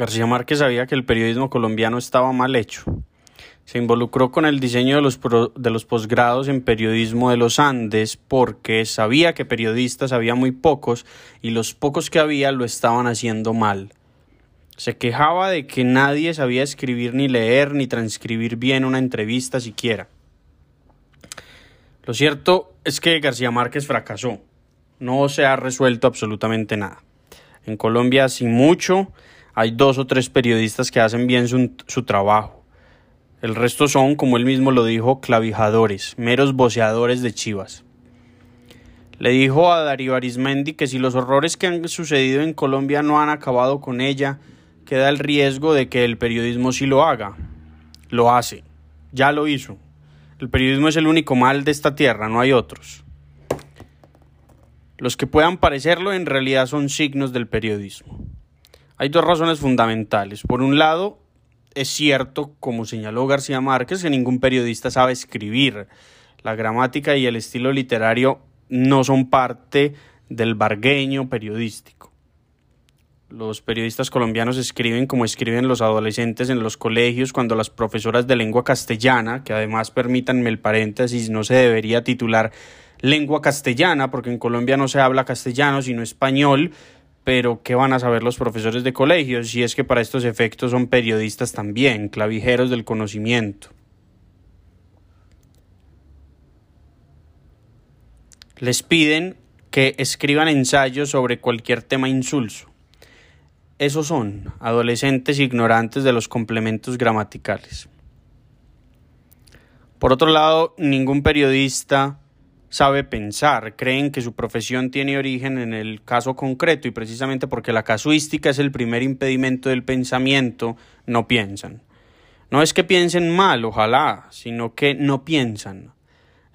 García Márquez sabía que el periodismo colombiano estaba mal hecho. Se involucró con el diseño de los, de los posgrados en periodismo de los Andes porque sabía que periodistas había muy pocos y los pocos que había lo estaban haciendo mal. Se quejaba de que nadie sabía escribir ni leer ni transcribir bien una entrevista siquiera. Lo cierto es que García Márquez fracasó. No se ha resuelto absolutamente nada. En Colombia, sin mucho, hay dos o tres periodistas que hacen bien su, trabajo. El resto son, como él mismo lo dijo, clavijadores, meros voceadores de chivas. Le dijo a Darío Arismendi que si los horrores que han sucedido en Colombia no han acabado con ella, queda el riesgo de que el periodismo sí lo haga. Lo hace. Ya lo hizo. El periodismo es el único mal de esta tierra, no hay otros. Los que puedan parecerlo en realidad son signos del periodismo. Hay dos razones fundamentales. Por un lado, es cierto, como señaló García Márquez, que ningún periodista sabe escribir. La gramática y el estilo literario no son parte del bargueño periodístico. Los periodistas colombianos escriben como escriben los adolescentes en los colegios cuando las profesoras de lengua castellana, que además permítanme el paréntesis, no se debería titular lengua castellana, porque en Colombia no se habla castellano sino español, pero ¿qué van a saber los profesores de colegios si es que para estos efectos son periodistas también, clavijeros del conocimiento? Les piden que escriban ensayos sobre cualquier tema insulso. Esos son adolescentes ignorantes de los complementos gramaticales. Por otro lado, ningún periodista sabe pensar, creen que su profesión tiene origen en el caso concreto y precisamente porque la casuística es el primer impedimento del pensamiento, no piensan. No es que piensen mal, ojalá, sino que no piensan.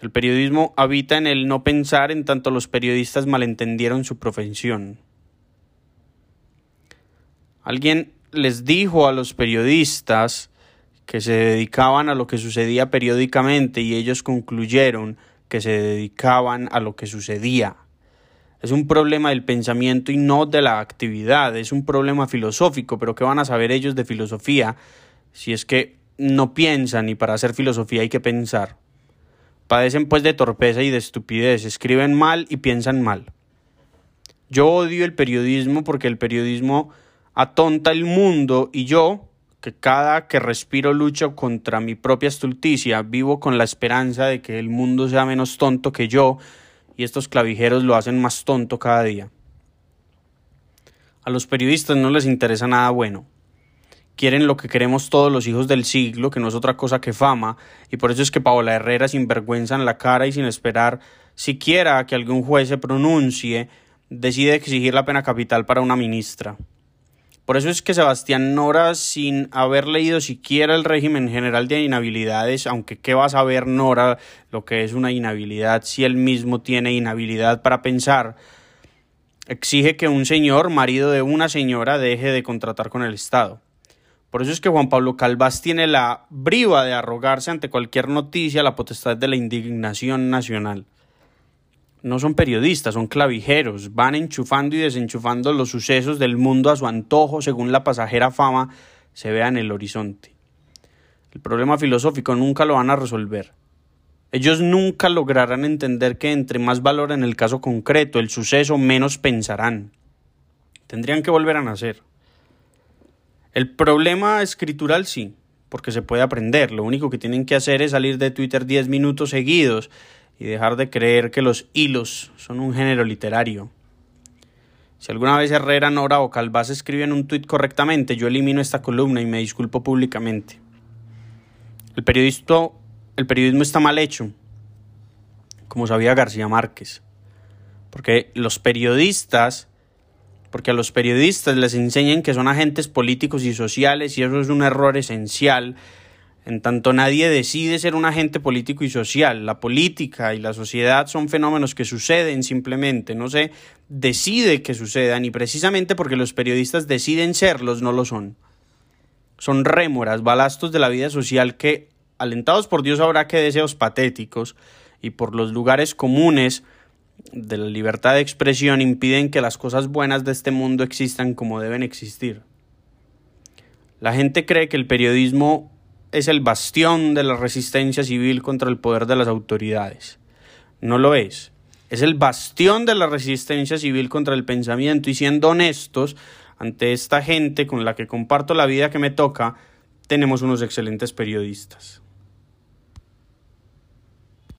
El periodismo habita en el no pensar en tanto los periodistas malentendieron su profesión. Alguien les dijo a los periodistas que se dedicaban a lo que sucedía periódicamente y ellos concluyeron que se dedicaban a lo que sucedía. Es un problema del pensamiento y no de la actividad, es un problema filosófico, pero ¿qué van a saber ellos de filosofía si es que no piensan y para hacer filosofía hay que pensar? Padecen pues de torpeza y de estupidez, escriben mal y piensan mal. Yo odio el periodismo porque el periodismo atonta el mundo y yo, que cada que respiro lucho contra mi propia estulticia, vivo con la esperanza de que el mundo sea menos tonto que yo, y estos clavijeros lo hacen más tonto cada día. A los periodistas no les interesa nada bueno. Quieren lo que queremos todos los hijos del siglo, que no es otra cosa que fama, y por eso es que Paola Herrera, sin vergüenza en la cara y sin esperar siquiera que algún juez se pronuncie, decide exigir la pena capital para una ministra. Por eso es que Sebastián Nora, sin haber leído siquiera el régimen general de inhabilidades, aunque qué va a saber Nora lo que es una inhabilidad si él mismo tiene inhabilidad para pensar, exige que un señor, marido de una señora, deje de contratar con el Estado. Por eso es que Juan Pablo Calvás tiene la briva de arrogarse ante cualquier noticia la potestad de la indignación nacional no son periodistas, son clavijeros, van enchufando y desenchufando los sucesos del mundo a su antojo según la pasajera fama se vea en el horizonte. El problema filosófico nunca lo van a resolver. Ellos nunca lograrán entender que entre más valor en el caso concreto el suceso, menos pensarán. Tendrían que volver a nacer. El problema escritural sí, porque se puede aprender. Lo único que tienen que hacer es salir de Twitter 10 minutos seguidos y dejar de creer que los hilos son un género literario. Si alguna vez Herrera, Nora o Calvás escriben un tuit correctamente, yo elimino esta columna y me disculpo públicamente. El, el periodismo está mal hecho, como sabía García Márquez, porque los periodistas, porque a los periodistas les enseñan que son agentes políticos y sociales y eso es un error esencial en tanto nadie decide ser un agente político y social, la política y la sociedad son fenómenos que suceden simplemente, no se decide que sucedan y precisamente porque los periodistas deciden serlos no lo son. Son rémoras, balastos de la vida social que, alentados por Dios habrá que deseos patéticos y por los lugares comunes de la libertad de expresión impiden que las cosas buenas de este mundo existan como deben existir. La gente cree que el periodismo es el bastión de la resistencia civil contra el poder de las autoridades. No lo es. Es el bastión de la resistencia civil contra el pensamiento y siendo honestos ante esta gente con la que comparto la vida que me toca, tenemos unos excelentes periodistas.